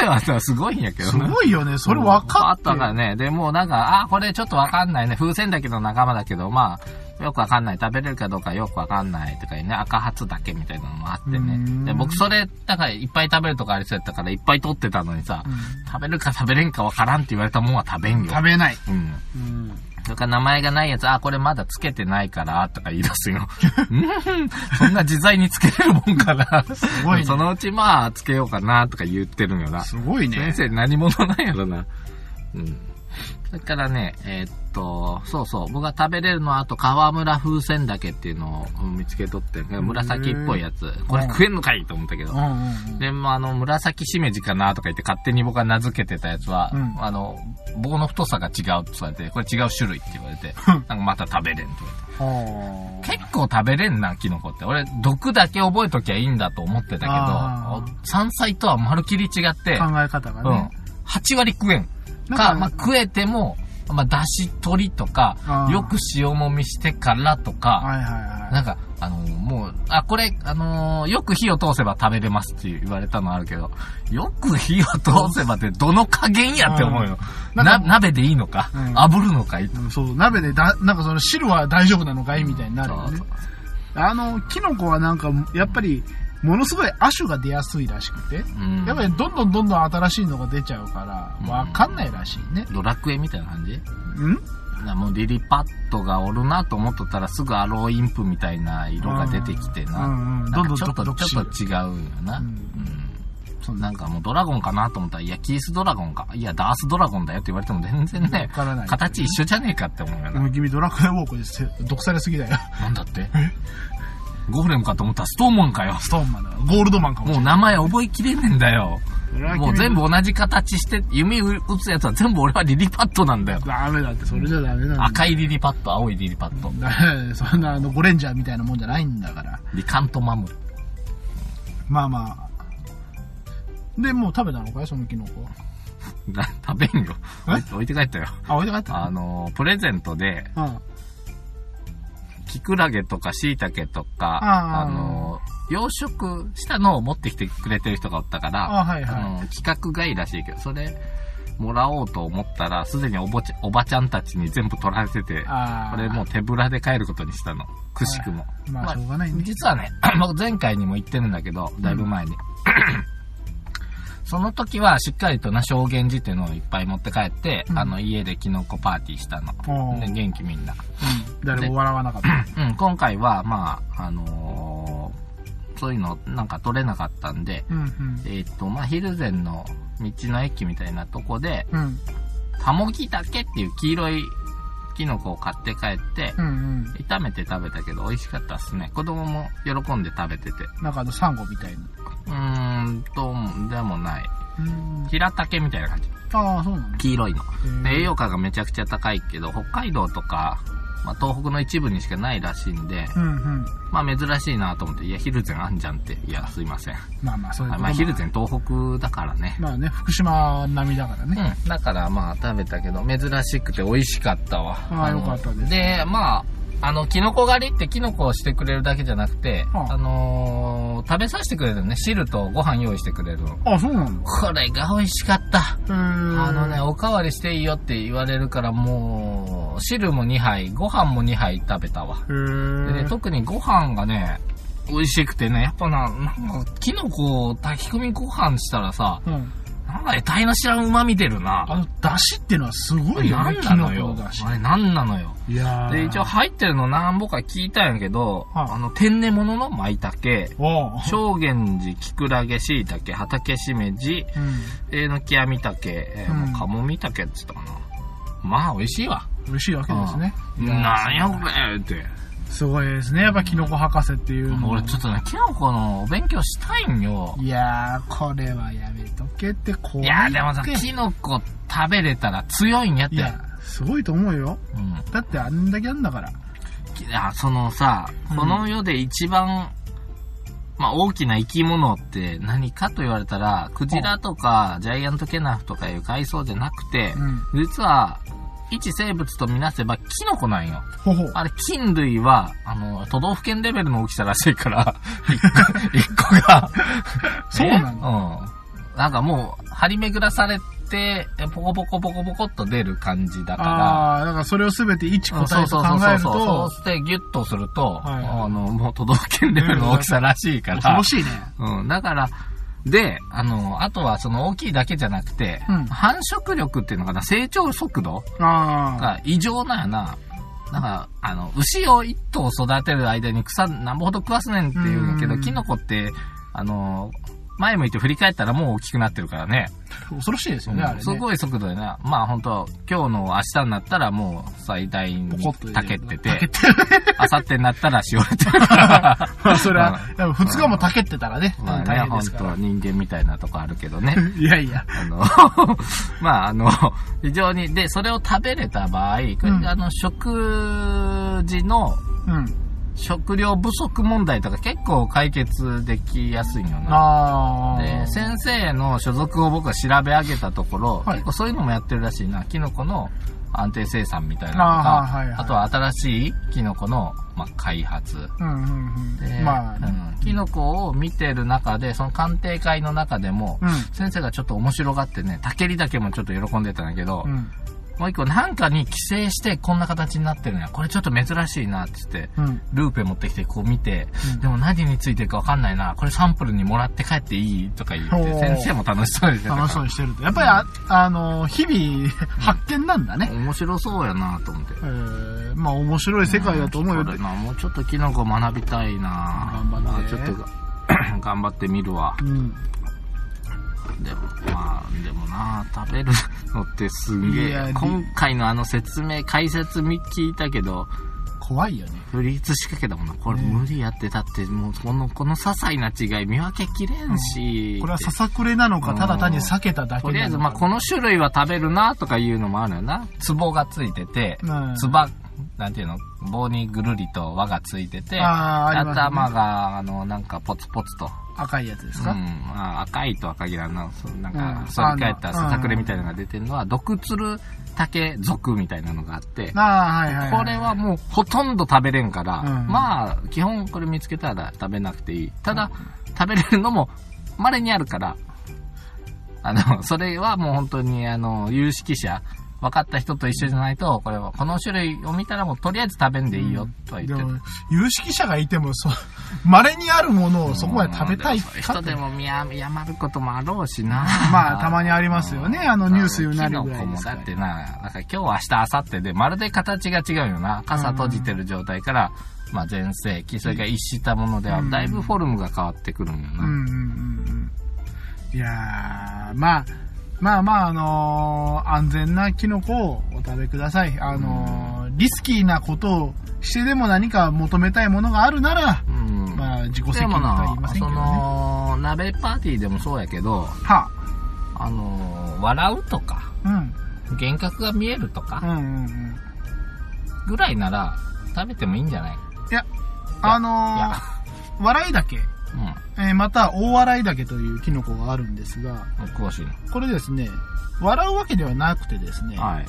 Speaker 1: 生はさすごいんやけど
Speaker 2: す
Speaker 1: ね。
Speaker 2: ごいよね。それ分か
Speaker 1: あ
Speaker 2: っ
Speaker 1: ってたからね。で、もうなんか、あ、これちょっとわかんないね。風船だけど仲間だけど、まあ、よくわかんない。食べれるかどうかよくわかんないとかいうね。赤髪だけみたいなのもあってね。
Speaker 2: ん
Speaker 1: で、僕それ、だからいっぱい食べるとかありそうやったからいっぱい取ってたのにさ、食べるか食べれんかわからんって言われたもんは食べんよ。
Speaker 2: 食べない。
Speaker 1: うん。
Speaker 2: うん。
Speaker 1: それから名前がないやつ、あ、これまだつけてないから、とか言い出すよ。うんそんな自在につけれるもんかな。す
Speaker 2: ごいね
Speaker 1: そのうちまあ、つけようかな、とか言ってるんよな。
Speaker 2: すごいね
Speaker 1: 先。生何者なんやろな。うん。それからね、えーっと、そうそう、僕が食べれるのは、あと、川村風船だけっていうのを見つけとって、紫っぽいやつ。これ食えんのかいと思ったけど。で、まあ、あの、紫しめじかなとか言って勝手に僕が名付けてたやつは、
Speaker 2: うん
Speaker 1: あの、棒の太さが違うって言われて、これ違う種類って言われて、なんかまた食べれんって言われて。
Speaker 2: は
Speaker 1: 結構食べれんな、キノコって。俺、毒だけ覚えときゃいいんだと思ってたけど
Speaker 2: あ、
Speaker 1: 山菜とはまるきり違って、
Speaker 2: 考え方が
Speaker 1: うん
Speaker 2: ね。。
Speaker 1: 8割食えん。か、
Speaker 2: か
Speaker 1: まあ、食えても、まあ、だし取りとかよく塩もみしてからとか、
Speaker 2: はいはいはい。
Speaker 1: なんか、あのーもう、あ、これ、あのーよく火を通せば食べれますって言われたのあるけど、よく火を通せばってどの加減やって思うよ。な、鍋でいいのか、
Speaker 2: うん
Speaker 1: 炙るのかい？と。
Speaker 2: うんそう、鍋でだ、なんかその汁は大丈夫なのかい？みたいになるよね
Speaker 1: そうそう。
Speaker 2: あの、キノコはなんか、やっぱり、ものすごい亜種が出やすいらしくて、
Speaker 1: うん
Speaker 2: やっぱりどんどんどんどん新しいのが出ちゃうから、
Speaker 1: うん
Speaker 2: わかんないらしいね。
Speaker 1: ドラクエみたいな感じ？
Speaker 2: ん？
Speaker 1: なもうリリパットがおるなと思っとったらすぐアローインプみたいな色が出てきてな。
Speaker 2: うんうん
Speaker 1: ちょっと、
Speaker 2: どんどん
Speaker 1: ちょっと違うよな。
Speaker 2: う
Speaker 1: うんうなんかもうドラゴンかなと思ったら、いや、キースドラゴンか。いや、ダースドラゴンだよって言われても全然ね形一緒じゃねえかって思うよな。
Speaker 2: 君ドラクエウォークでせ毒されすぎだよ。
Speaker 1: なんだって？ゴーレムかと思ったらストーンマンかよ。
Speaker 2: ストーンマンだ。ゴールドマンかも。
Speaker 1: もう名前覚えきれねえんだよ。もう全部同じ形して、弓打つやつは全部俺はリリパットなんだよ。
Speaker 2: ダメだって、それじゃダメなんだ。
Speaker 1: 赤いリリパット、青いリリパット。
Speaker 2: だ そんなあのゴレンジャーみたいなもんじゃないんだから。
Speaker 1: リカントマム。
Speaker 2: まあまあ。で、もう食べたのかい？そのキノコ。
Speaker 1: な 食べんよ。
Speaker 2: え？
Speaker 1: 置いて置いて帰ったよ。
Speaker 2: あ、置いて帰った
Speaker 1: あの、プレゼントで、
Speaker 2: うん。
Speaker 1: キクラゲとかシイタケとか、
Speaker 2: あ
Speaker 1: の、養殖したのを持ってきてくれてる人がおったから、
Speaker 2: あはいはい
Speaker 1: あの企画外らしいけど、それ、もらおうと思ったら、すでにおぼちおばちゃんたちに全部取られてて、
Speaker 2: ああ。
Speaker 1: これもう手ぶらで帰ることにしたの。くしくも。
Speaker 2: まあ、しょうがないね。
Speaker 1: 実はね、僕前回にも言ってるんだけど、だいぶ前に。その時はしっかりとな証言辞典をいっぱい持って帰って、
Speaker 2: うん
Speaker 1: あの家でキノコパーティーしたの。で元気みんな。
Speaker 2: うん。誰も笑わなかった。
Speaker 1: うん、今回は、まあ、あのーそういうのなんか取れなかったんで、
Speaker 2: うんうん。
Speaker 1: えーっと、まあ、ヒルゼンの道の駅みたいなとこで、
Speaker 2: うん。
Speaker 1: ハモギタケっていう黄色いキノコを買って帰って、
Speaker 2: うんうん。
Speaker 1: 炒めて食べたけど美味しかったっすね。子供も喜んで食べてて。
Speaker 2: なんかあの、サンゴみたいに。
Speaker 1: うーんと、でもない。
Speaker 2: うん。
Speaker 1: ヒラタケみたいな感じ。
Speaker 2: ああ、そうなんだ。
Speaker 1: 黄色いの。栄養価がめちゃくちゃ高いけど、北海道とか、まあ、東北の一部にしかないらしいんで、
Speaker 2: うんうん。
Speaker 1: まあ珍しいなと思って、いや、ヒルゼンあんじゃんって。いや、すいません。
Speaker 2: まあまあ、そういう
Speaker 1: まあ、ヒルゼン東北だからね。
Speaker 2: まあね、福島並みだからね。
Speaker 1: うん。だからまあ食べたけど、珍しくて美味しかったわ。
Speaker 2: あー
Speaker 1: の
Speaker 2: よかったです
Speaker 1: で、まあ、あの、キノコ狩りってキノコをしてくれるだけじゃなくて、
Speaker 2: ああ
Speaker 1: あのー食べさせてくれるのね。汁とご飯用意してくれるの。
Speaker 2: あ、そうなんだ。
Speaker 1: これが美味しかった。あのね、おかわりしていいよって言われるからもう、汁も2杯、ご飯も2杯食べたわ。
Speaker 2: へ
Speaker 1: でね、
Speaker 2: ー
Speaker 1: 特にご飯がね、美味しくてね、やっぱな、なんか、キノコを炊き込みご飯したらさ、
Speaker 2: うん。
Speaker 1: なんか得体の知らん旨味出るな。
Speaker 2: あの、出汁っていうのはすごいよね、
Speaker 1: 何なのよあ。れ何なのよ。
Speaker 2: いやー
Speaker 1: で、一応入ってるの何本か聞いたんやけど、
Speaker 2: はい
Speaker 1: あの、天然物の舞茸、正源寺、キクラゲ、椎茸、畑しめじ、
Speaker 2: うん。
Speaker 1: えのきやみたけ、えー
Speaker 2: うん
Speaker 1: かもみたけって言ったかな。まあ、美味しいわ。
Speaker 2: 美味しいわけですね。
Speaker 1: なんやこれって。
Speaker 2: すごいですね。やっぱキノコ博士っていうのは
Speaker 1: 俺ちょっとね、キノコのお勉強したいんよ。
Speaker 2: いやー、これはやめとけって怖い。
Speaker 1: いや、でもさ、キノコ食べれたら強いんやって。
Speaker 2: いや、すごいと思うよ。
Speaker 1: うん。
Speaker 2: だってあんだけあんだから。
Speaker 1: いや、そのさ、
Speaker 2: うん
Speaker 1: この世で一番、まあ、大きな生き物って何かと言われたら、クジラとかジャイアントケナフとかいう海藻じゃなくて、
Speaker 2: うん。
Speaker 1: 実は、一生物とみなせばキノコなんよ。
Speaker 2: ほほ。
Speaker 1: あれ、菌類は、あの、都道府県レベルの大きさらしいから、一 個一個が。
Speaker 2: そうなんだ
Speaker 1: うん。なんかもう、張り巡らされて、ポコポコポコポコっと出る感じだから、
Speaker 2: あー、だからそれをすべて一個体と考える
Speaker 1: そう
Speaker 2: と、
Speaker 1: してギュッとすると、
Speaker 2: はい
Speaker 1: あの、もう都道府県レベルの大きさらしいから
Speaker 2: 恐ろ、しいね。
Speaker 1: うん、だから、で、あの、あとはその大きいだけじゃなくて、
Speaker 2: うん
Speaker 1: 繁殖力っていうのかな、成長速度
Speaker 2: あ
Speaker 1: が異常なんやな。だから、あの、牛を一頭育てる間に草なんぼほど食わすねんっていうけど、
Speaker 2: うん
Speaker 1: キノコって、あの、前向いて振り返ったらもう大きくなってるからね。
Speaker 2: あ、恐ろしいですよね、あれね。
Speaker 1: すごい速度でね。まあ本当今日の明日になったらもう最大にたけって
Speaker 2: たけ
Speaker 1: て、
Speaker 2: って
Speaker 1: になったらしおれてる
Speaker 2: それは
Speaker 1: うん、
Speaker 2: でも2日もたけってたらね、
Speaker 1: まあね、本当。人間みたいなとこあるけどね。
Speaker 2: いやいや。
Speaker 1: あの、まああの、非常に、で、それを食べれた場合、
Speaker 2: うん
Speaker 1: あの、食事の
Speaker 2: うん。
Speaker 1: 食料不足問題とか結構解決できやすいんよな。
Speaker 2: ああ。
Speaker 1: で、先生の所属を僕は調べ上げたところ、
Speaker 2: はい
Speaker 1: 結構そういうのもやってるらしいな。キノコの安定生産みたいなのと
Speaker 2: あ
Speaker 1: か、
Speaker 2: ーはいはい
Speaker 1: あとは新しいキノコの、まあ、開発。キノコを見てる中で、その鑑定会の中でも、
Speaker 2: うん。
Speaker 1: 先生がちょっと面白がってね、タケリだけもちょっと喜んでたんだけど、
Speaker 2: うん。
Speaker 1: もう一個なんかに寄生してこんな形になってるのや。これちょっと珍しいなって言って、
Speaker 2: うん。
Speaker 1: ルーペ持ってきてこう見て、
Speaker 2: うん
Speaker 1: でも何についてるかわかんないな。これサンプルにもらって帰っていいとか言って、先生も楽しそうにしてたから
Speaker 2: 楽しそうにしてると。やっぱりあ、あの、日々、発見なんだね。
Speaker 1: 面白そうやなと思って。
Speaker 2: えー、まあ面白い世界だと思うよ。
Speaker 1: んなもうちょっとキノコ学びたいな
Speaker 2: 頑張って
Speaker 1: まあちょっと 頑張ってみるわ。
Speaker 2: うん。
Speaker 1: でも、まあ、でもな食べるのってすんげ
Speaker 2: いや
Speaker 1: え。今回のあの説明、解説み聞いたけど、
Speaker 2: 怖いよね。
Speaker 1: フリーズ仕掛けたもんな。これ
Speaker 2: ね
Speaker 1: 無理やって、だってもうこの、この些細な違い見分けきれんし。
Speaker 2: これはささくれなのか、ただ単に避けただけ
Speaker 1: とりあえず。まあ、この種類は食べるなとかいうのもあるよな。壺がついてて、
Speaker 2: うん
Speaker 1: つば、なんていうの棒にぐるりと輪がついてて、
Speaker 2: あーあね
Speaker 1: 頭が、あの、なんかポツポツと。
Speaker 2: 赤いやつですか、
Speaker 1: うん、あ赤いとは限らんな。そうなんか、
Speaker 2: うん
Speaker 1: 反り返ったささくれみたいなのが出てるのは、毒鶴竹属みたいなのがあって、
Speaker 2: ああ、はいはい、はい。
Speaker 1: これはもうほとんど食べれんから、
Speaker 2: うん
Speaker 1: まあ、基本これ見つけたら食べなくていい。ただ、食べれるのも稀にあるから、あの、それはもう本当にあの、有識者、分かった人と一緒じゃないと、これは、この種類を見たらもうとりあえず食べんでいいよ、とは言ってる。
Speaker 2: でも、有識者がいても、そう、稀にあるものをそこまで食べたい
Speaker 1: うんでもそういう人でも見ややまることもあろうしな。
Speaker 2: まあたまにありますよねあのニュースになるぐらいですから
Speaker 1: だってな、なんか今日、明日、明後日で、まるで形が違うよな。傘閉じてる状態から、まあ前世紀、それから一したものでは、
Speaker 2: うん
Speaker 1: だいぶフォルムが変わってくるんよな。
Speaker 2: うんうんうんうん。いやー、まあ、まあまあ、あのー安全なキノコをお食べください。あのーリスキーなことをしてでも何か求めたいものがあるなら、
Speaker 1: うん。
Speaker 2: まあ自己責任とは言いませんけどね。
Speaker 1: の、鍋パーティーでもそうやけど、
Speaker 2: は
Speaker 1: あの、笑うとか、
Speaker 2: うん。
Speaker 1: 幻覚が見えるとか、
Speaker 2: うんうんうん。
Speaker 1: ぐらいなら、食べてもいいんじゃない？
Speaker 2: いや、あのー、笑いだけ、
Speaker 1: う
Speaker 2: えーまた大笑いだけというキノコがあるんですが、
Speaker 1: ん。詳しい
Speaker 2: これですね、笑うわけではなくてですね、
Speaker 1: の。はい。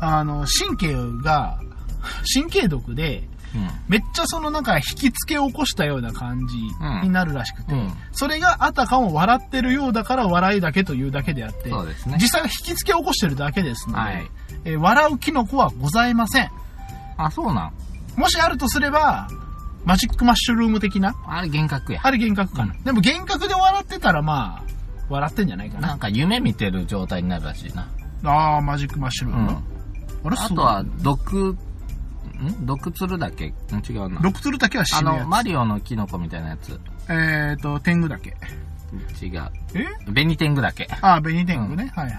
Speaker 2: あの、神経が、神経毒で、
Speaker 1: うん。
Speaker 2: めっちゃそのなんか引き付けを起こしたような感じになるらしくて、
Speaker 1: うん。
Speaker 2: それがあたかも笑ってるようだから笑いだけというだけであって、
Speaker 1: ね。
Speaker 2: 実際は引き付けを起こしてるだけですので、
Speaker 1: はい。
Speaker 2: えー笑うキノコはございません。
Speaker 1: あ、そうなん。
Speaker 2: もしあるとすれば、マジックマッシュルーム的な、
Speaker 1: あれ幻覚や。
Speaker 2: あれ幻覚かな。でも幻覚で笑ってたらまあ、笑ってんじゃないかな。
Speaker 1: なんか夢見てる状態になるらしいな。
Speaker 2: あー、マジックマッシュルーム。あれ
Speaker 1: あとは、毒、ん？毒鶴だけ？ん違うな。
Speaker 2: ドクトルだけは
Speaker 1: あの、
Speaker 2: 死ぬや
Speaker 1: マリオのキノコみたいなやつ。
Speaker 2: つ。えーと、天狗だけ。
Speaker 1: 違う。
Speaker 2: え？
Speaker 1: 紅天狗だけ。
Speaker 2: あー、ベニ天狗ね。はいはい。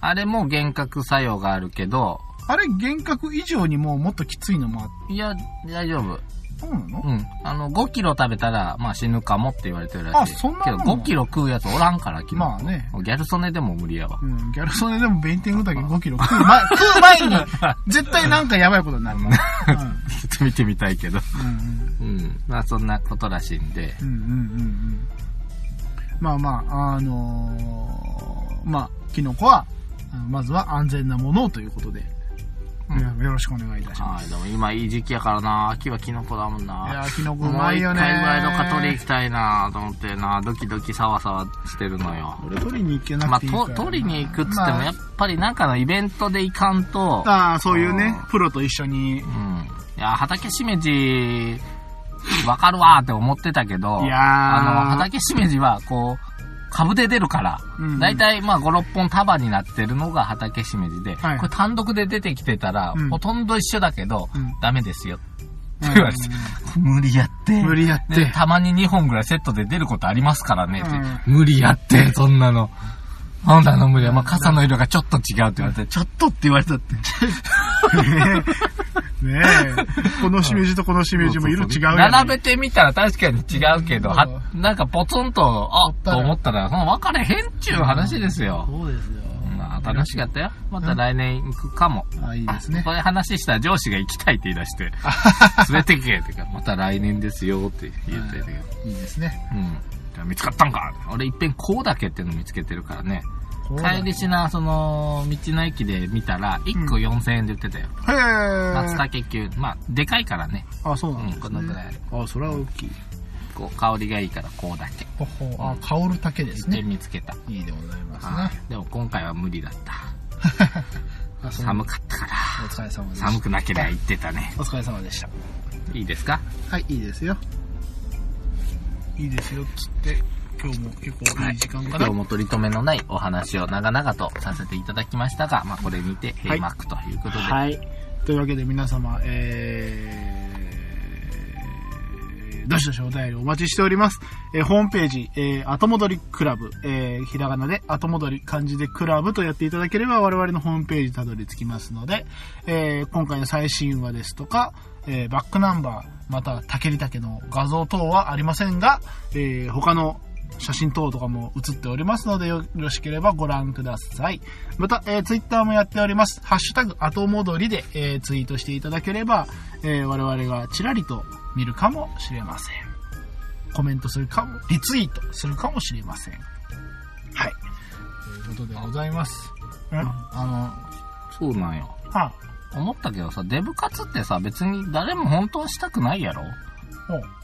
Speaker 1: あれも幻覚作用があるけど、
Speaker 2: あれ、幻覚以上にもうもっときついのもあって。
Speaker 1: いや、大丈夫。
Speaker 2: そうなの？
Speaker 1: うん。あの、5キロ食べたら、まあ死ぬかもって言われてるらしい。
Speaker 2: あそんな
Speaker 1: けど
Speaker 2: もん
Speaker 1: 5キロ食うやつおらんから、
Speaker 2: まあね。
Speaker 1: ギャル曽根でも無理やわ。
Speaker 2: うん、ギャル曽根でもベニ天狗だけ5キロ食う前、食う前に、絶対なんかやばいことになるもん。うん
Speaker 1: ちょっと見てみたいけど。
Speaker 2: うん
Speaker 1: うん。まあそんなことらしいんで。
Speaker 2: うんうんうんうん。まあまあ、あのーまあ、キノコは、あのまずは安全なものをということで、よろしくお願いいたしま
Speaker 1: はい。でも今いい時期やからな。秋はキノコだもんな。
Speaker 2: す。いやー、キノコう
Speaker 1: もう一
Speaker 2: まいよね
Speaker 1: 回ぐらいどっか取り行きたいなと思ってな。ドキドキサワサワしてるのよ。
Speaker 2: 俺取りに行けな
Speaker 1: まあ、
Speaker 2: くていいからな、
Speaker 1: と取りに行くっつっても、
Speaker 2: まあ
Speaker 1: やっぱりなんかのイベントで行かんと、
Speaker 2: ああ、そういうね
Speaker 1: うん、
Speaker 2: プロと一緒に
Speaker 1: う。ん。いや、畑しめじ、わかるわーって思ってたけど、
Speaker 2: いやー
Speaker 1: あの、畑しめじは、こう、株で出るから、
Speaker 2: うん
Speaker 1: だいたいまあ5、6本束になってるのが畑しめじで、
Speaker 2: はい
Speaker 1: これ単独で出てきてたら、
Speaker 2: うん
Speaker 1: ほとんど一緒だけど、
Speaker 2: うん
Speaker 1: ダメですよ。
Speaker 2: うん
Speaker 1: って言われて、無理やって。
Speaker 2: 無理やって
Speaker 1: でたまに2本ぐらいセットで出ることありますからね。
Speaker 2: う
Speaker 1: 無理やって、そんなの。あんなの無理や。まあ、傘の色がちょっと違うって言われて、ちょっとって言われたって。
Speaker 2: ねえ。このしめじとこのしめじも色違うよね
Speaker 1: 並べてみたら確かに違うけど、
Speaker 2: うん
Speaker 1: は、なんかポツンと、あっと思ったら、その分かれへんっちゅう話ですよ。
Speaker 2: そうですよ。
Speaker 1: まあ、楽しかったよ。また来年行くかも。
Speaker 2: あ、いいですね
Speaker 1: こ。れ話したら上司が行きたいって言い出して、連れてけってか、また来年ですよって言ってたけど。
Speaker 2: いいですね。
Speaker 1: うん。じゃあ見つかったんか俺いっぺんこうだけっていうの見つけてるからね。帰りしな、その、道の駅で見たら、1個4000円で売ってたよ。
Speaker 2: へえ。
Speaker 1: 松茸球。まあ、でかいからね。
Speaker 2: あ、そう
Speaker 1: うん、
Speaker 2: なんですね。
Speaker 1: このぐらい。
Speaker 2: あ、それは大きい。
Speaker 1: こう、香りがいいから、こうだけ。
Speaker 2: ほほあ、香る竹です
Speaker 1: で、
Speaker 2: ね。
Speaker 1: 見つけた。
Speaker 2: いいでございます
Speaker 1: はい
Speaker 2: ね。
Speaker 1: でも今回は無理だった。寒かったから。
Speaker 2: お疲れ様でした。
Speaker 1: 寒くなければ行ってたね。
Speaker 2: お疲れ様でした。
Speaker 1: いいですか？
Speaker 2: はい、いいですよ。いいですよ、つって、今日も結構いい時間かな。
Speaker 1: 今日も取り留めのないお話を長々とさせていただきましたが、まあこれにて閉幕ということで。
Speaker 2: はい。というわけで皆様、えー、どしどしお便りお待ちしております。えーホームページ、えー、後戻りクラブ、えー、ひらがなで後戻り漢字でクラブとやっていただければ我々のホームページたどり着きますので、えー、今回の最新話ですとか、えー、バックナンバー、また、竹り竹の画像等はありませんが、えー、他の写真等とかも写っておりますので、よろしければご覧ください。また、えー、ツイッターもやっております。ハッシュタグ後戻りで、えー、ツイートしていただければ、えー、我々がちらりと見るかもしれません。コメントするかも、リツイートするかもしれません。はい。ということでございます。うん
Speaker 1: あの、そうなんよ。
Speaker 2: は
Speaker 1: 思ったけどさ、デブ活ってさ、別に誰も本当はしたくないやろ？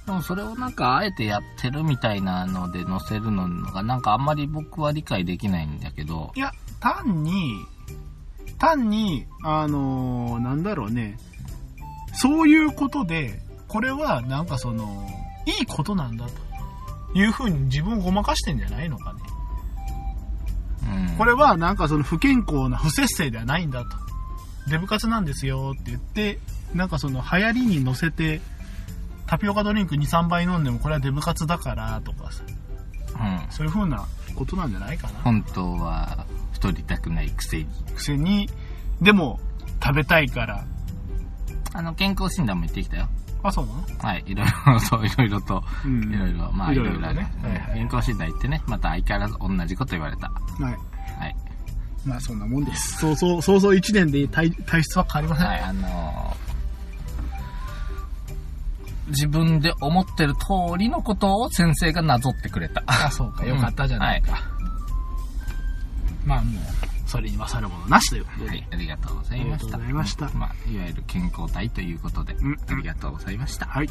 Speaker 1: でもそれをなんかあえてやってるみたいなので載せるのがなんかあんまり僕は理解できないんだけど、
Speaker 2: いや、単に、単に、あのーなんだろうね、そういうことで、これはなんかその、いいことなんだというふうに自分をごまかしてんじゃないのかね。
Speaker 1: うん。
Speaker 2: これはなんかその不健康な不節制ではないんだと。デブ活なんですよって言って、なんかその流行りに乗せて、タピオカドリンク2、3杯飲んでもこれはデブ活だからとかさ、
Speaker 1: うん。
Speaker 2: そういう風なことなんじゃないかな。
Speaker 1: 本当は太りたくないくせに。
Speaker 2: くせに、でも食べたいから、
Speaker 1: あの、健康診断も行ってきたよ。
Speaker 2: あ、そうなの？
Speaker 1: はい、いろいろと、いろいろと、
Speaker 2: うん
Speaker 1: いろいろ、まあ、い
Speaker 2: いろいろね
Speaker 1: ろいろね。
Speaker 2: はいはい
Speaker 1: 健康診断行ってね、また相変わらず同じこと言われた。
Speaker 2: はい。
Speaker 1: はい。
Speaker 2: まあそんなもんです。そうそう、そうそう1年で体体質は変わりません。
Speaker 1: はい、あのー自分で思ってる通りのことを先生がなぞってくれた。
Speaker 2: あ、そうか、よかったじゃないか。まあもう、それに勝るものなしということで。
Speaker 1: はい、ありがとうございました。
Speaker 2: ありがとうございました
Speaker 1: まあ、いわゆる健康体ということで、
Speaker 2: うん
Speaker 1: ありがとうございました。
Speaker 2: はい。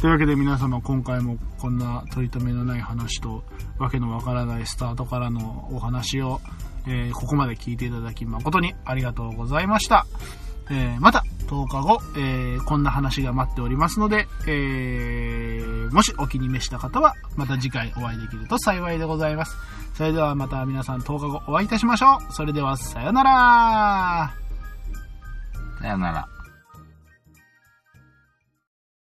Speaker 2: というわけで皆様今回もこんな取り留めのない話とわけのわからないスタートからのお話を、えーここまで聞いていただき誠にありがとうございました。えーまた10日後、えー、こんな話が待っておりますので、えー、もしお気に召した方は、また次回お会いできると幸いでございます。それではまた皆さん10日後お会いいたしましょう。それではさよなら
Speaker 1: さよなら。